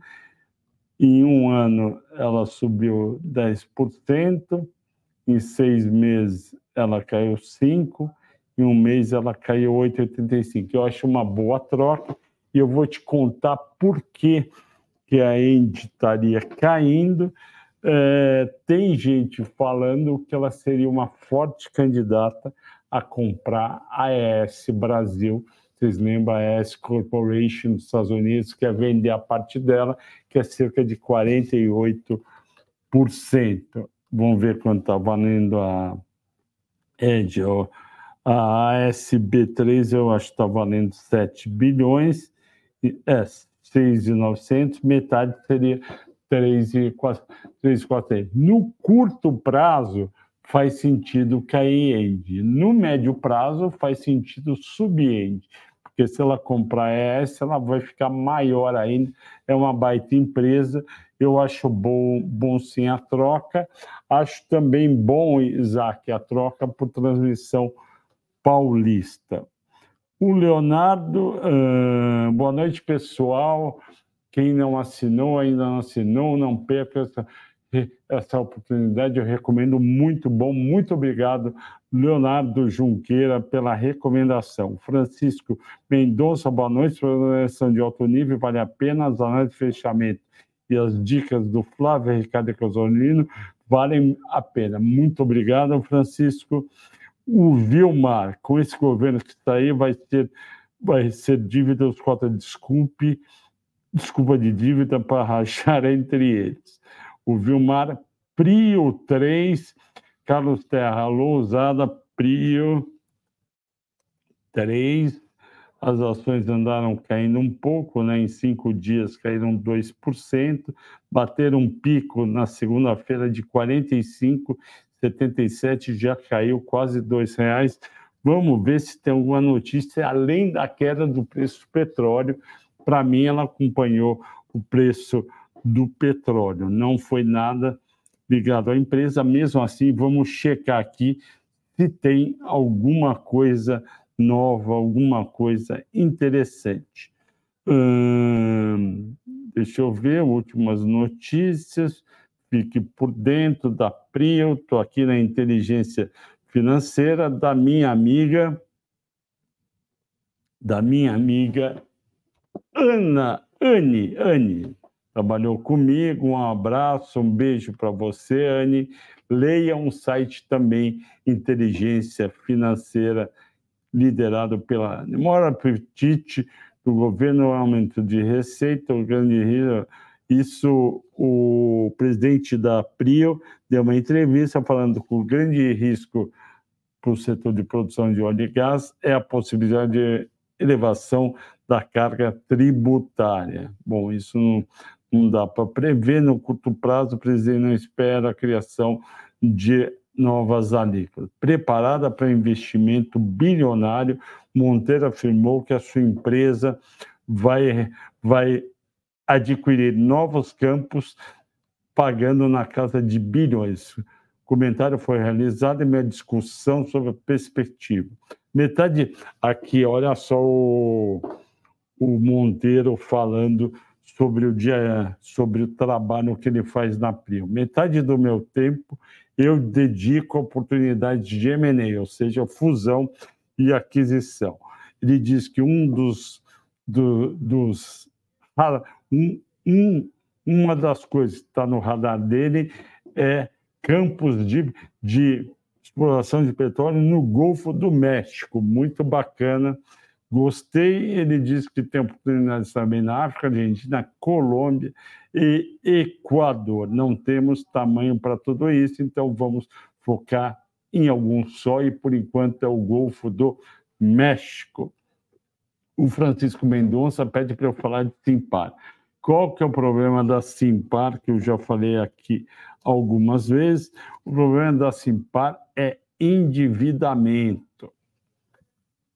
Em um ano, ela subiu 10%, em seis meses, ela caiu 5%, em um mês, ela caiu 8,85%. Eu acho uma boa troca e eu vou te contar por que, que a End estaria caindo. É, tem gente falando que ela seria uma forte candidata a comprar a AES Brasil vocês lembram a S Corporation dos Estados Unidos quer vender a parte dela, que é cerca de 48%. Vamos ver quanto está valendo a Edge. A ASB3 eu acho que está valendo 7 bilhões, é 6,900, metade seria 3,400. No curto prazo, faz sentido cair end. No médio prazo, faz sentido subir end porque se ela comprar essa, ela vai ficar maior ainda. É uma baita empresa. Eu acho bom, bom sim a troca. Acho também bom, Isaac, a troca por transmissão paulista. O Leonardo, uh, boa noite, pessoal. Quem não assinou, ainda não assinou, não perca essa essa oportunidade. Eu recomendo muito bom. Muito obrigado, Leonardo Junqueira, pela recomendação. Francisco Mendonça, boa noite. Programação de alto nível, vale a pena. As análises de fechamento e as dicas do Flávio Ricardo Casolino valem a pena. Muito obrigado, Francisco. O Vilmar, com esse governo que está aí, vai ser, vai ser dívida, os cotas desculpe, desculpa de dívida para [LAUGHS] rachar entre eles o Vilmar Prio 3, Carlos Terra, Lousada Prio 3. As ações andaram caindo um pouco, né? em cinco dias caíram 2%, bateram um pico na segunda-feira de 45,77, já caiu quase R$ reais. Vamos ver se tem alguma notícia além da queda do preço do petróleo. Para mim, ela acompanhou o preço do petróleo. Não foi nada ligado à empresa. Mesmo assim, vamos checar aqui se tem alguma coisa nova, alguma coisa interessante. Hum, deixa eu ver, últimas notícias. Fique por dentro da PRIO, estou aqui na inteligência financeira da minha amiga, da minha amiga Ana, Anne, Anne, trabalhou comigo. Um abraço, um beijo para você, Anne. Leia um site também, Inteligência Financeira, liderado pela Mora Petit, do governo aumento de receita, o grande risco. Isso, o presidente da Prio deu uma entrevista falando que o grande risco para o setor de produção de óleo e gás é a possibilidade de elevação da carga tributária. Bom, isso não, não dá para prever no curto prazo, o presidente não espera a criação de novas alíquotas. Preparada para investimento bilionário, Monteiro afirmou que a sua empresa vai, vai adquirir novos campos pagando na casa de bilhões. O comentário foi realizado em minha discussão sobre a perspectiva. Metade aqui, olha só o, o Monteiro falando sobre o dia, sobre o trabalho que ele faz na Prio. Metade do meu tempo eu dedico a oportunidades de M&A, ou seja, fusão e aquisição. Ele diz que um dos, do, dos um, um, uma das coisas que está no radar dele é campos de, de exploração de petróleo no Golfo do México, muito bacana. Gostei. Ele disse que tem oportunidades também na África, Argentina, Colômbia e Equador. Não temos tamanho para tudo isso, então vamos focar em algum só e por enquanto é o Golfo do México. O Francisco Mendonça pede para eu falar de Simpar. Qual que é o problema da Simpar, que eu já falei aqui algumas vezes? O problema da Simpar é endividamento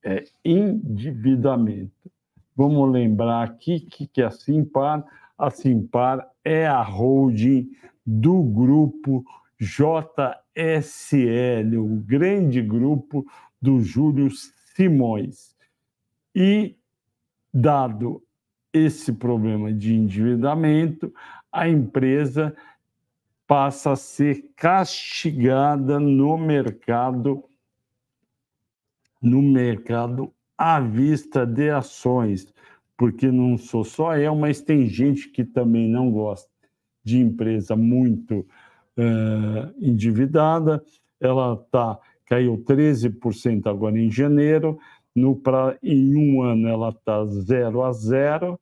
é endividamento. Vamos lembrar aqui que, que a Simpar, a Simpar é a holding do grupo JSL, o grande grupo do Júlio Simões. E, dado esse problema de endividamento, a empresa passa a ser castigada no mercado no mercado à vista de ações, porque não sou só eu, mas tem gente que também não gosta de empresa muito uh, endividada. Ela tá, caiu 13% agora em janeiro, no, pra, em um ano ela está zero a zero,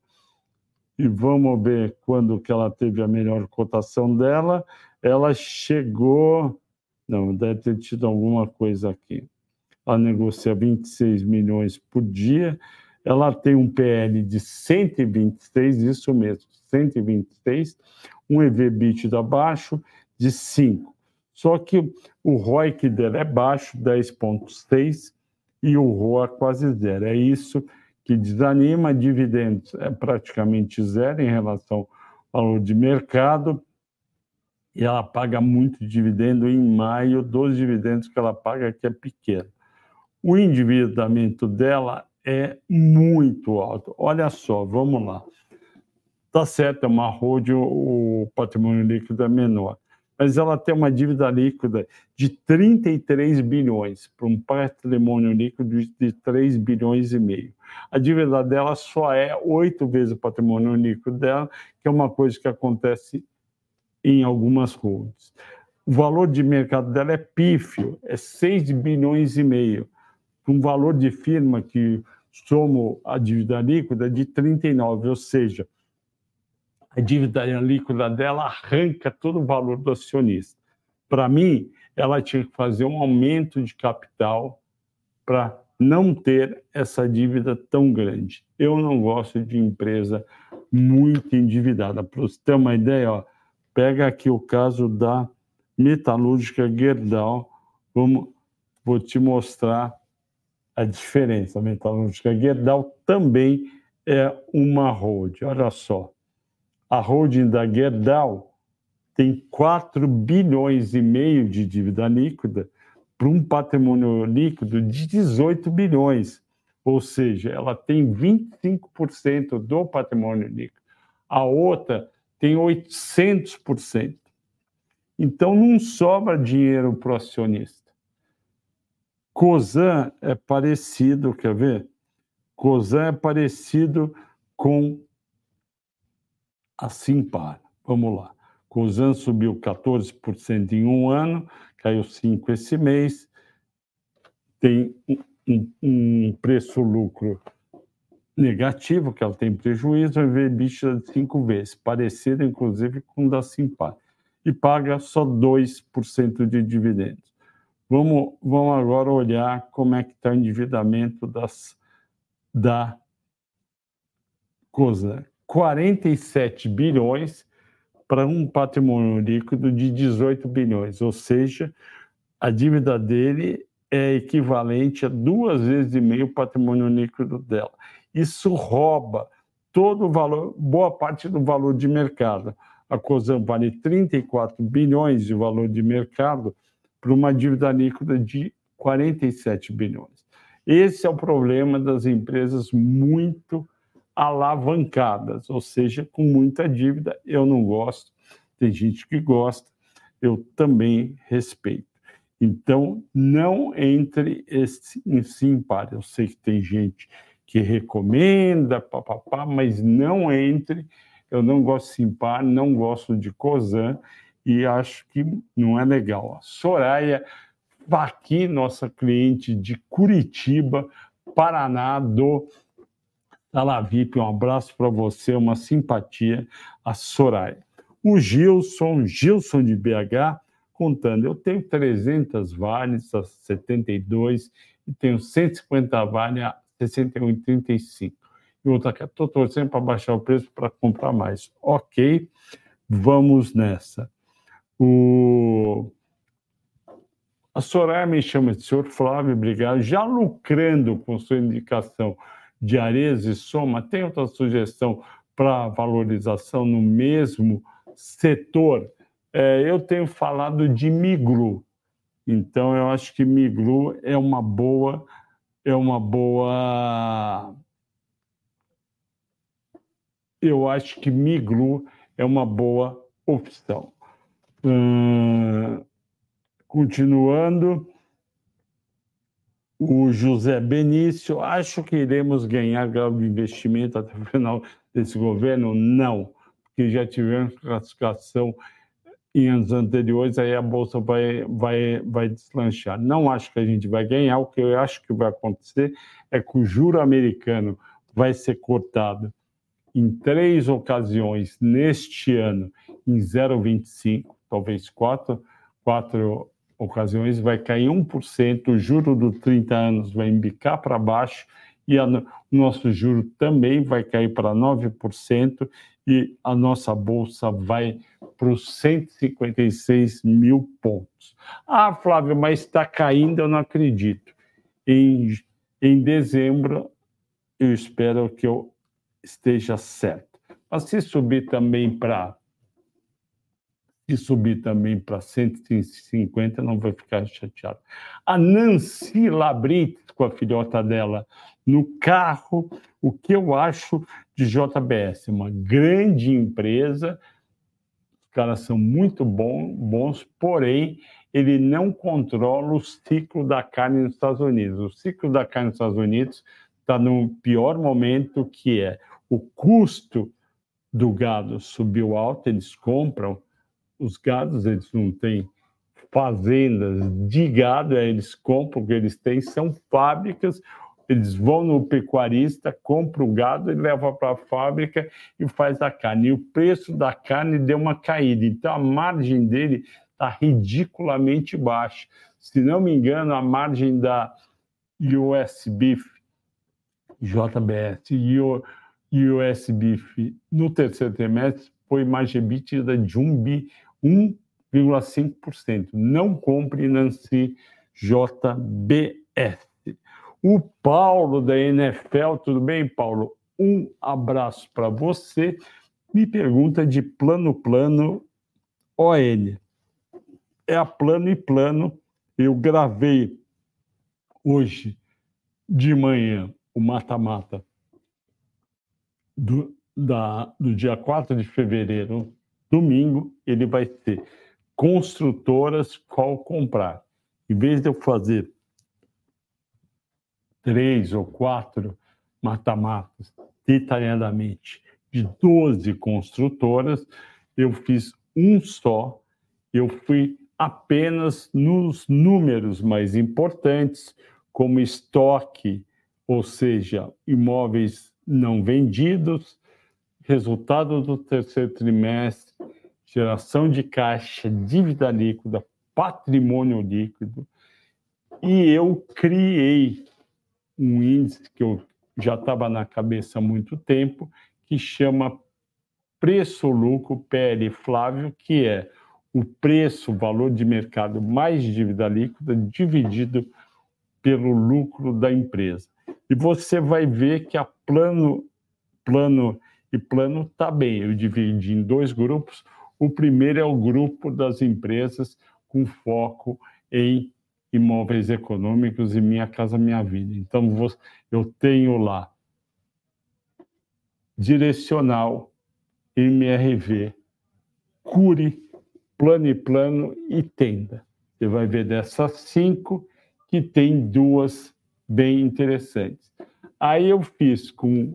e vamos ver quando que ela teve a melhor cotação dela. Ela chegou, não, deve ter tido alguma coisa aqui ela negocia 26 milhões por dia, ela tem um PL de 126, isso mesmo, 126, um EV/EBITDA baixo de 5. Só que o ROIC dela é baixo, 10,6, e o ROA quase zero. É isso que desanima. Dividendos é praticamente zero em relação ao valor de mercado. E ela paga muito dividendo em maio, dos dividendos que ela paga, que é pequeno o endividamento dela é muito alto. Olha só, vamos lá. Tá certo, é uma holding, o patrimônio líquido é menor, mas ela tem uma dívida líquida de 33 bilhões para um patrimônio líquido de 3 bilhões e meio. A dívida dela só é oito vezes o patrimônio líquido dela, que é uma coisa que acontece em algumas holdings. O valor de mercado dela é pífio, é 6 bilhões e meio um valor de firma que somos a dívida líquida de 39, ou seja, a dívida líquida dela arranca todo o valor do acionista. Para mim, ela tinha que fazer um aumento de capital para não ter essa dívida tão grande. Eu não gosto de empresa muito endividada. Para você ter uma ideia, ó, pega aqui o caso da metalúrgica Gerdau. Vamos, vou te mostrar a diferença. A metalúrgica Gerdau também é uma holding. Olha só, a holding da Gerdau tem 4 bilhões e meio de dívida líquida para um patrimônio líquido de 18 bilhões. Ou seja, ela tem 25% do patrimônio líquido. A outra tem 800%. Então não sobra dinheiro para o acionista. Cosan é parecido, quer ver? Cosan é parecido com a Simpar. Vamos lá. Cosan subiu 14% em um ano, caiu 5% esse mês, tem um, um preço-lucro negativo, que ela tem prejuízo, e vê bicha de cinco vezes, parecido inclusive com o da Simpar, e paga só 2% de dividendos. Vamos, vamos agora olhar como é que está o endividamento das, da COSA. 47 bilhões para um patrimônio líquido de 18 bilhões, ou seja, a dívida dele é equivalente a duas vezes e meio o patrimônio líquido dela. Isso rouba todo o valor, boa parte do valor de mercado. A COSAN vale 34 bilhões de valor de mercado para uma dívida líquida de 47 bilhões. Esse é o problema das empresas muito alavancadas, ou seja, com muita dívida. Eu não gosto, tem gente que gosta, eu também respeito. Então, não entre esse, em Simpar. Eu sei que tem gente que recomenda, papapá, mas não entre. Eu não gosto de Simpar, não gosto de Cosan e acho que não é legal. A Soraya aqui, nossa cliente de Curitiba, Paraná, do Talavip, um abraço para você, uma simpatia, a Soraya. O Gilson, Gilson de BH, contando, eu tenho 300 vales a 72 e tenho 150 vales a 61,35. E outra que estou torcendo para baixar o preço para comprar mais. Ok, vamos nessa. O... A Soraya me chama de senhor Flávio, obrigado. Já lucrando com sua indicação de Ares e Soma, tem outra sugestão para valorização no mesmo setor? É, eu tenho falado de Miglu. Então, eu acho que Miglu é uma boa é uma boa. Eu acho que Miglu é uma boa opção. Hum, continuando, o José Benício, acho que iremos ganhar grau de investimento até o final desse governo? Não, porque já tivemos classificação em anos anteriores, aí a bolsa vai, vai, vai deslanchar. Não acho que a gente vai ganhar, o que eu acho que vai acontecer é que o juro americano vai ser cortado em três ocasiões neste ano, em 0,25, talvez quatro, quatro ocasiões, vai cair 1%, o juro do 30 anos vai embicar para baixo e a, o nosso juro também vai cair para 9% e a nossa bolsa vai para os 156 mil pontos. Ah, Flávio, mas está caindo, eu não acredito. Em, em dezembro, eu espero que eu esteja certo. Mas se subir também para se subir também para 150, não vai ficar chateado. A Nancy Labrit, com a filhota dela, no carro, o que eu acho de JBS? Uma grande empresa, os caras são muito bom, bons, porém, ele não controla o ciclo da carne nos Estados Unidos. O ciclo da carne nos Estados Unidos está no pior momento, que é o custo do gado subiu alto, eles compram os gados, eles não têm fazendas de gado, eles compram o que eles têm, são fábricas, eles vão no pecuarista, compram o gado e levam para a fábrica e faz a carne. E o preço da carne deu uma caída, então a margem dele está ridiculamente baixa. Se não me engano, a margem da US Beef, JBS e US Beef no terceiro trimestre foi margem EBITDA de 1 bi, 1,5%. Não compre Nancy JBS. O Paulo da NFL, tudo bem, Paulo? Um abraço para você. Me pergunta de plano plano ON. É a plano e plano. Eu gravei hoje de manhã o mata-mata do, da, do dia 4 de fevereiro domingo ele vai ter construtoras qual comprar. Em vez de eu fazer três ou quatro mata-matas detalhadamente de 12 construtoras, eu fiz um só, eu fui apenas nos números mais importantes, como estoque, ou seja, imóveis não vendidos, resultado do terceiro trimestre, geração de caixa, dívida líquida, patrimônio líquido, E eu criei um índice que eu já estava na cabeça há muito tempo, que chama preço-lucro PL Flávio, que é o preço, valor de mercado mais dívida líquida dividido pelo lucro da empresa. E você vai ver que a plano, plano e plano está bem. Eu dividi em dois grupos. O primeiro é o grupo das empresas com foco em imóveis econômicos e Minha Casa Minha Vida. Então, eu tenho lá direcional, MRV, Cure, Plano e Plano e Tenda. Você vai ver dessas cinco que tem duas bem interessantes. Aí eu fiz com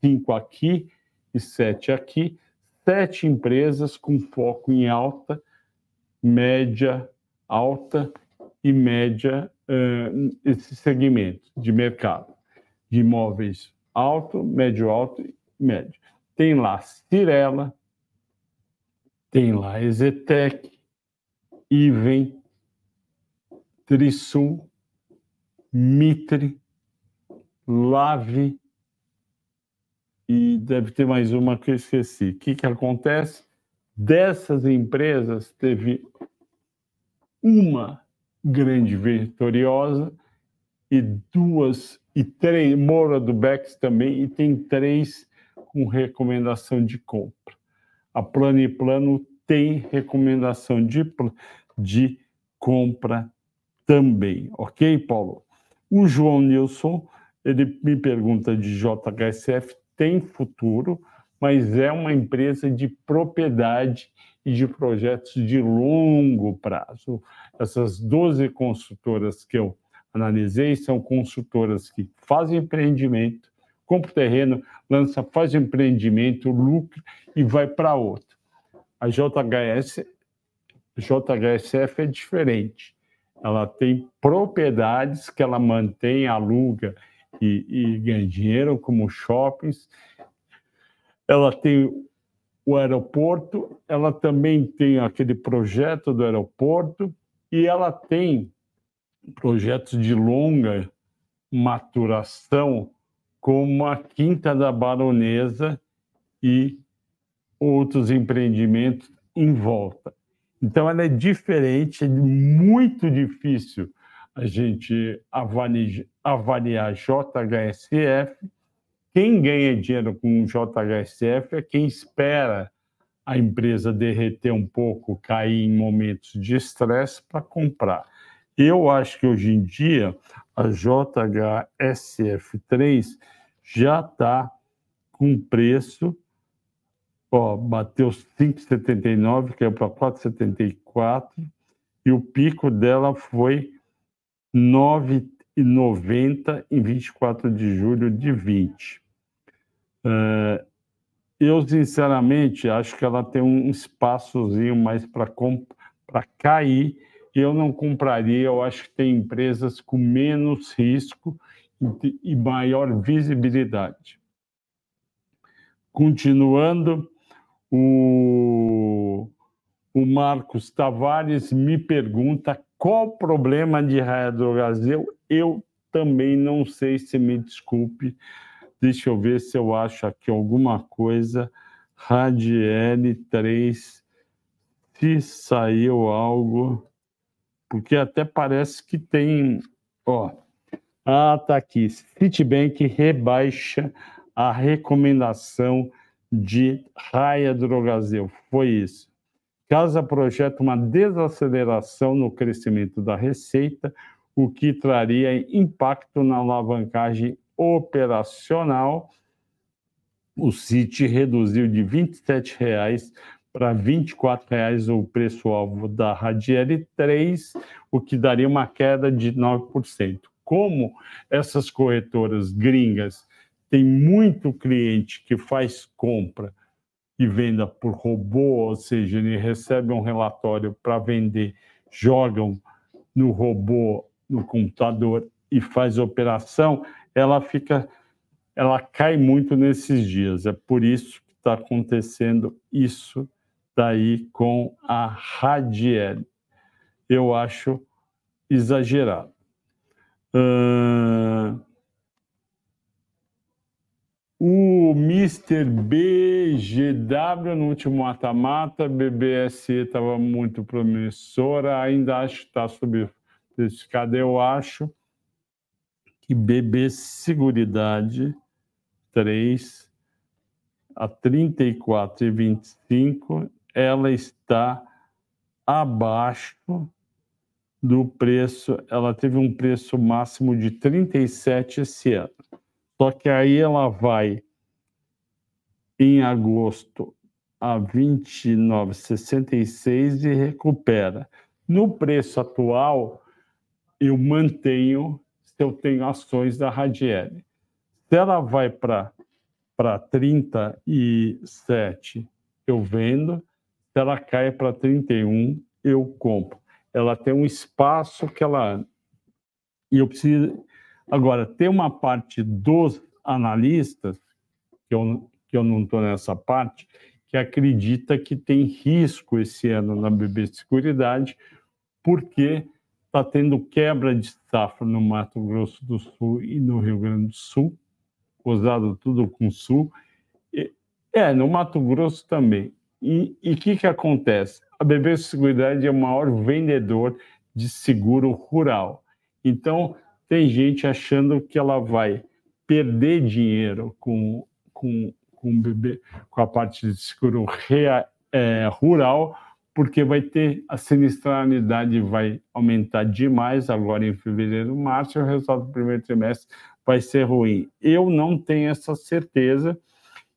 cinco aqui e sete aqui, sete empresas com foco em alta, média, alta e média uh, esse segmento de mercado de imóveis alto, médio alto e médio. Tem lá Cirela, tem lá Ezetec, Iven, Trisul, Mitre, Lave e deve ter mais uma que eu esqueci. O que, que acontece? Dessas empresas, teve uma grande vitoriosa e duas e três, Moura do Bex também, e tem três com recomendação de compra. A Plano e Plano tem recomendação de, de compra também, ok, Paulo? O João Nilson, ele me pergunta de JHSF, tem futuro, mas é uma empresa de propriedade e de projetos de longo prazo. Essas 12 consultoras que eu analisei são consultoras que fazem empreendimento, compra terreno, lança, faz empreendimento, lucra e vai para outro. A JHS, JHSF é diferente. Ela tem propriedades que ela mantém, aluga e, e ganha dinheiro, como shoppings. Ela tem o aeroporto, ela também tem aquele projeto do aeroporto e ela tem projetos de longa maturação, como a Quinta da Baronesa e outros empreendimentos em volta. Então, ela é diferente, é muito difícil a gente avaliar, avaliar JHSF quem ganha dinheiro com JHSF é quem espera a empresa derreter um pouco, cair em momentos de estresse para comprar. Eu acho que hoje em dia a JHSF3 já está com preço, ó, bateu 5,79, caiu para 4,74 e o pico dela foi 9,90 em 24 de julho de 20. É, eu, sinceramente, acho que ela tem um espaçozinho mais para cair. Eu não compraria, eu acho que tem empresas com menos risco e maior visibilidade. Continuando, o, o Marcos Tavares me pergunta qual o problema de Brasil. Eu também não sei se me desculpe, Deixa eu ver se eu acho aqui alguma coisa. Radiel 3, se saiu algo, porque até parece que tem. Ó, ah, tá aqui. Citibank rebaixa a recomendação de Raia Drogazil. Foi isso. Casa projeta uma desaceleração no crescimento da receita, o que traria impacto na alavancagem operacional, o CIT reduziu de R$ 27,00 para R$ 24,00 o preço-alvo da Radiel 3, o que daria uma queda de 9%. Como essas corretoras gringas têm muito cliente que faz compra e venda por robô, ou seja, ele recebe um relatório para vender, jogam no robô, no computador e faz operação, ela fica, ela cai muito nesses dias. É por isso que está acontecendo isso daí com a Radiel. Eu acho exagerado. Uh, o Mr. BGW no último mata-mata, BBSE estava muito promissora, ainda acho que está subprecificada. Eu acho que BB Seguridade 3 a 34,25, ela está abaixo do preço, ela teve um preço máximo de 37 esse ano. Só que aí ela vai em agosto a 29,66 e recupera. No preço atual, eu mantenho se eu tenho ações da Radiel. Se ela vai para para 37, eu vendo. Se ela cai para 31, eu compro. Ela tem um espaço que ela. E eu preciso. Agora, tem uma parte dos analistas, que eu, que eu não estou nessa parte, que acredita que tem risco esse ano na BB Seguridade, porque está tendo quebra de safra no Mato Grosso do Sul e no Rio Grande do Sul, usado tudo com sul. É, no Mato Grosso também. E o que, que acontece? A BB Seguridade é o maior vendedor de seguro rural. Então, tem gente achando que ela vai perder dinheiro com, com, com, BB, com a parte de seguro rea, é, rural, porque vai ter a sinistralidade vai aumentar demais agora em fevereiro, março, e o resultado do primeiro trimestre vai ser ruim. Eu não tenho essa certeza.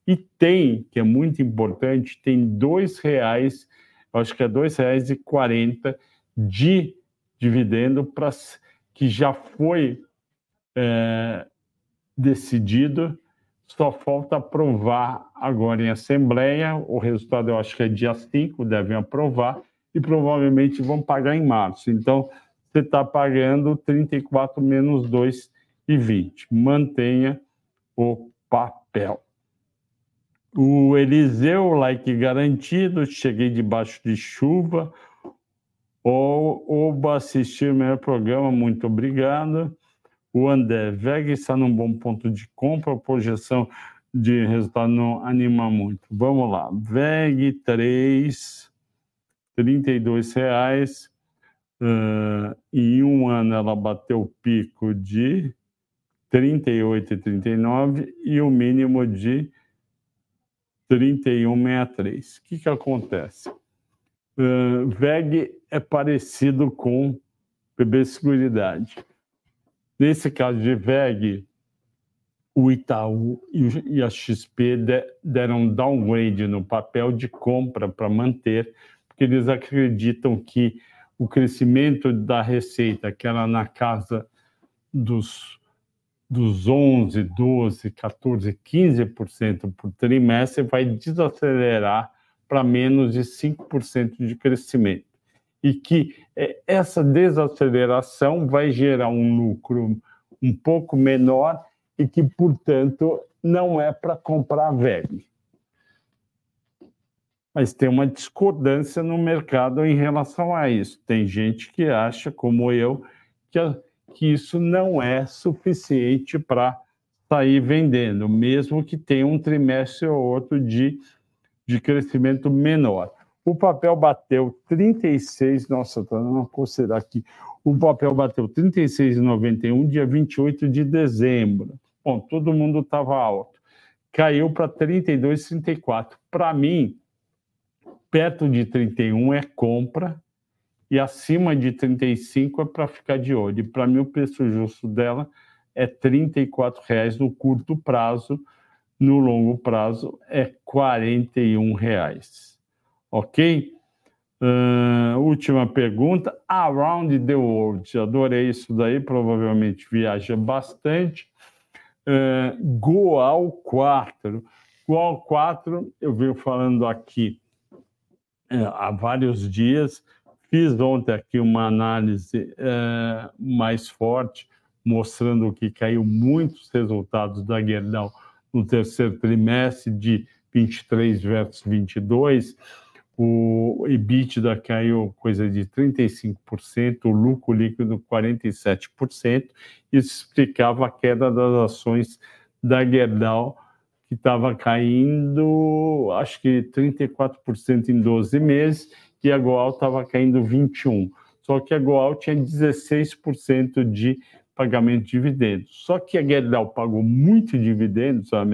E tem, que é muito importante, tem dois reais, acho que é dois reais e quarenta de dividendo para que já foi é, decidido, só falta aprovar agora em Assembleia. O resultado eu acho que é dia 5, devem aprovar, e provavelmente vão pagar em março. Então, você está pagando 34 menos 2 e 20. Mantenha o papel. O Eliseu, like garantido, cheguei debaixo de chuva. Oba, assistir o meu programa, muito obrigado. O André, VEG está num bom ponto de compra, a projeção de resultado não anima muito. Vamos lá, VEG 3, R$ reais. Uh, em um ano ela bateu o pico de 38,39 e o mínimo de 31,63. O que, que acontece? VEG é parecido com PB Seguridade. Nesse caso de VEG, o Itaú e a XP deram downgrade no papel de compra para manter, porque eles acreditam que o crescimento da receita, que era na casa dos dos 11, 12, 14, 15% por trimestre vai desacelerar para menos de 5% de crescimento. E que é, essa desaceleração vai gerar um lucro um pouco menor e que, portanto, não é para comprar velho. Mas tem uma discordância no mercado em relação a isso. Tem gente que acha, como eu, que que isso não é suficiente para sair vendendo, mesmo que tenha um trimestre ou outro de, de crescimento menor. O papel bateu 36, nossa, tá uma coceira aqui. O papel bateu 36,91 dia 28 de dezembro. Bom, todo mundo estava alto. Caiu para 32,34. Para mim, perto de 31 é compra e acima de 35 é para ficar de olho. Para mim o preço justo dela é R$ 34,00 no curto prazo, no longo prazo é R$ 41,00. Ok? Uh, última pergunta. Around the World. Adorei isso daí, provavelmente viaja bastante. Uh, Goal 4. Goal 4, eu venho falando aqui uh, há vários dias Fiz ontem aqui uma análise é, mais forte, mostrando que caiu muitos resultados da Gerdau no terceiro trimestre de 23 versus 22. o EBITDA caiu coisa de 35%, o lucro líquido 47%. Isso explicava a queda das ações da Gerdau, que estava caindo, acho que 34% em 12 meses, e a Goal estava caindo 21%. Só que a Goal tinha 16% de pagamento de dividendos. Só que a Gerdau pagou muito dividendos, a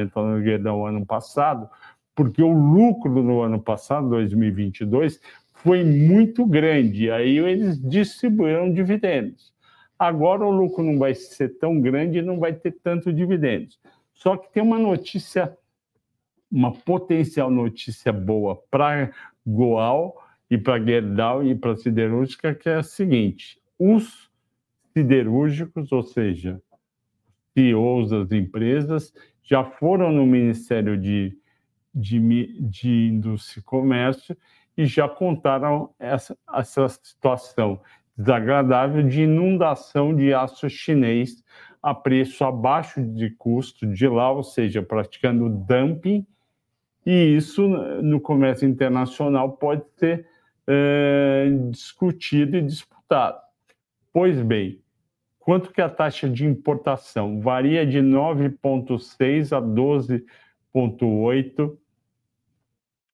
Gerdau ano passado, porque o lucro no ano passado, 2022, foi muito grande. Aí eles distribuíram dividendos. Agora o lucro não vai ser tão grande e não vai ter tanto dividendos. Só que tem uma notícia, uma potencial notícia boa para Goal e para Gerdau e para siderúrgica, que é a seguinte: os siderúrgicos, ou seja, CEOs das empresas, já foram no Ministério de de, de Indústria e Comércio e já contaram essa, essa situação desagradável de inundação de aço chinês a preço abaixo de custo de lá, ou seja, praticando dumping, e isso no comércio internacional pode ser é, discutido e disputado. Pois bem, quanto que a taxa de importação varia de 9,6 a 12,8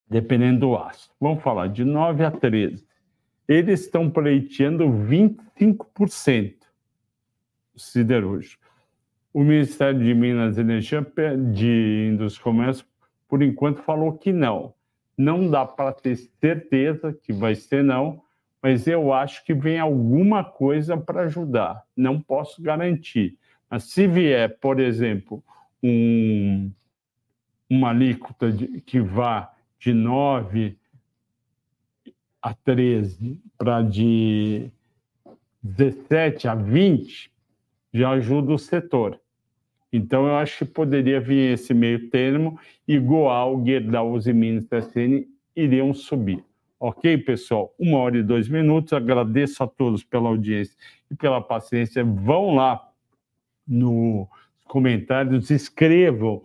dependendo do aço. Vamos falar de 9 a 13. Eles estão pleiteando 25% siderúrgico. O Ministério de Minas e Energia, de Indústria e Comércio, por enquanto falou que não. Não dá para ter certeza que vai ser não, mas eu acho que vem alguma coisa para ajudar. Não posso garantir. Mas se vier, por exemplo, um, uma alíquota de, que vá de 9 a 13 para de 17 a 20, já ajuda o setor. Então, eu acho que poderia vir esse meio termo e Goal, Gerdau e Minas PSN iriam subir. Ok, pessoal? Uma hora e dois minutos. Agradeço a todos pela audiência e pela paciência. Vão lá nos comentários, escrevam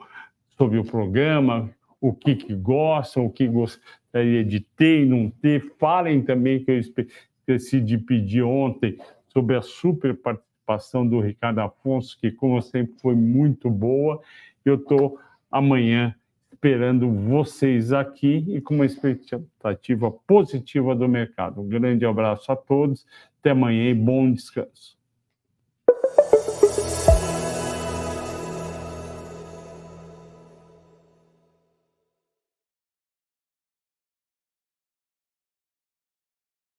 sobre o programa, o que, que gostam, o que gostaria de ter e não ter. Falem também que eu esqueci de pedir ontem sobre a super participação do Ricardo Afonso, que, como sempre, foi muito boa. Eu estou amanhã esperando vocês aqui e com uma expectativa positiva do mercado. Um grande abraço a todos, até amanhã e bom descanso.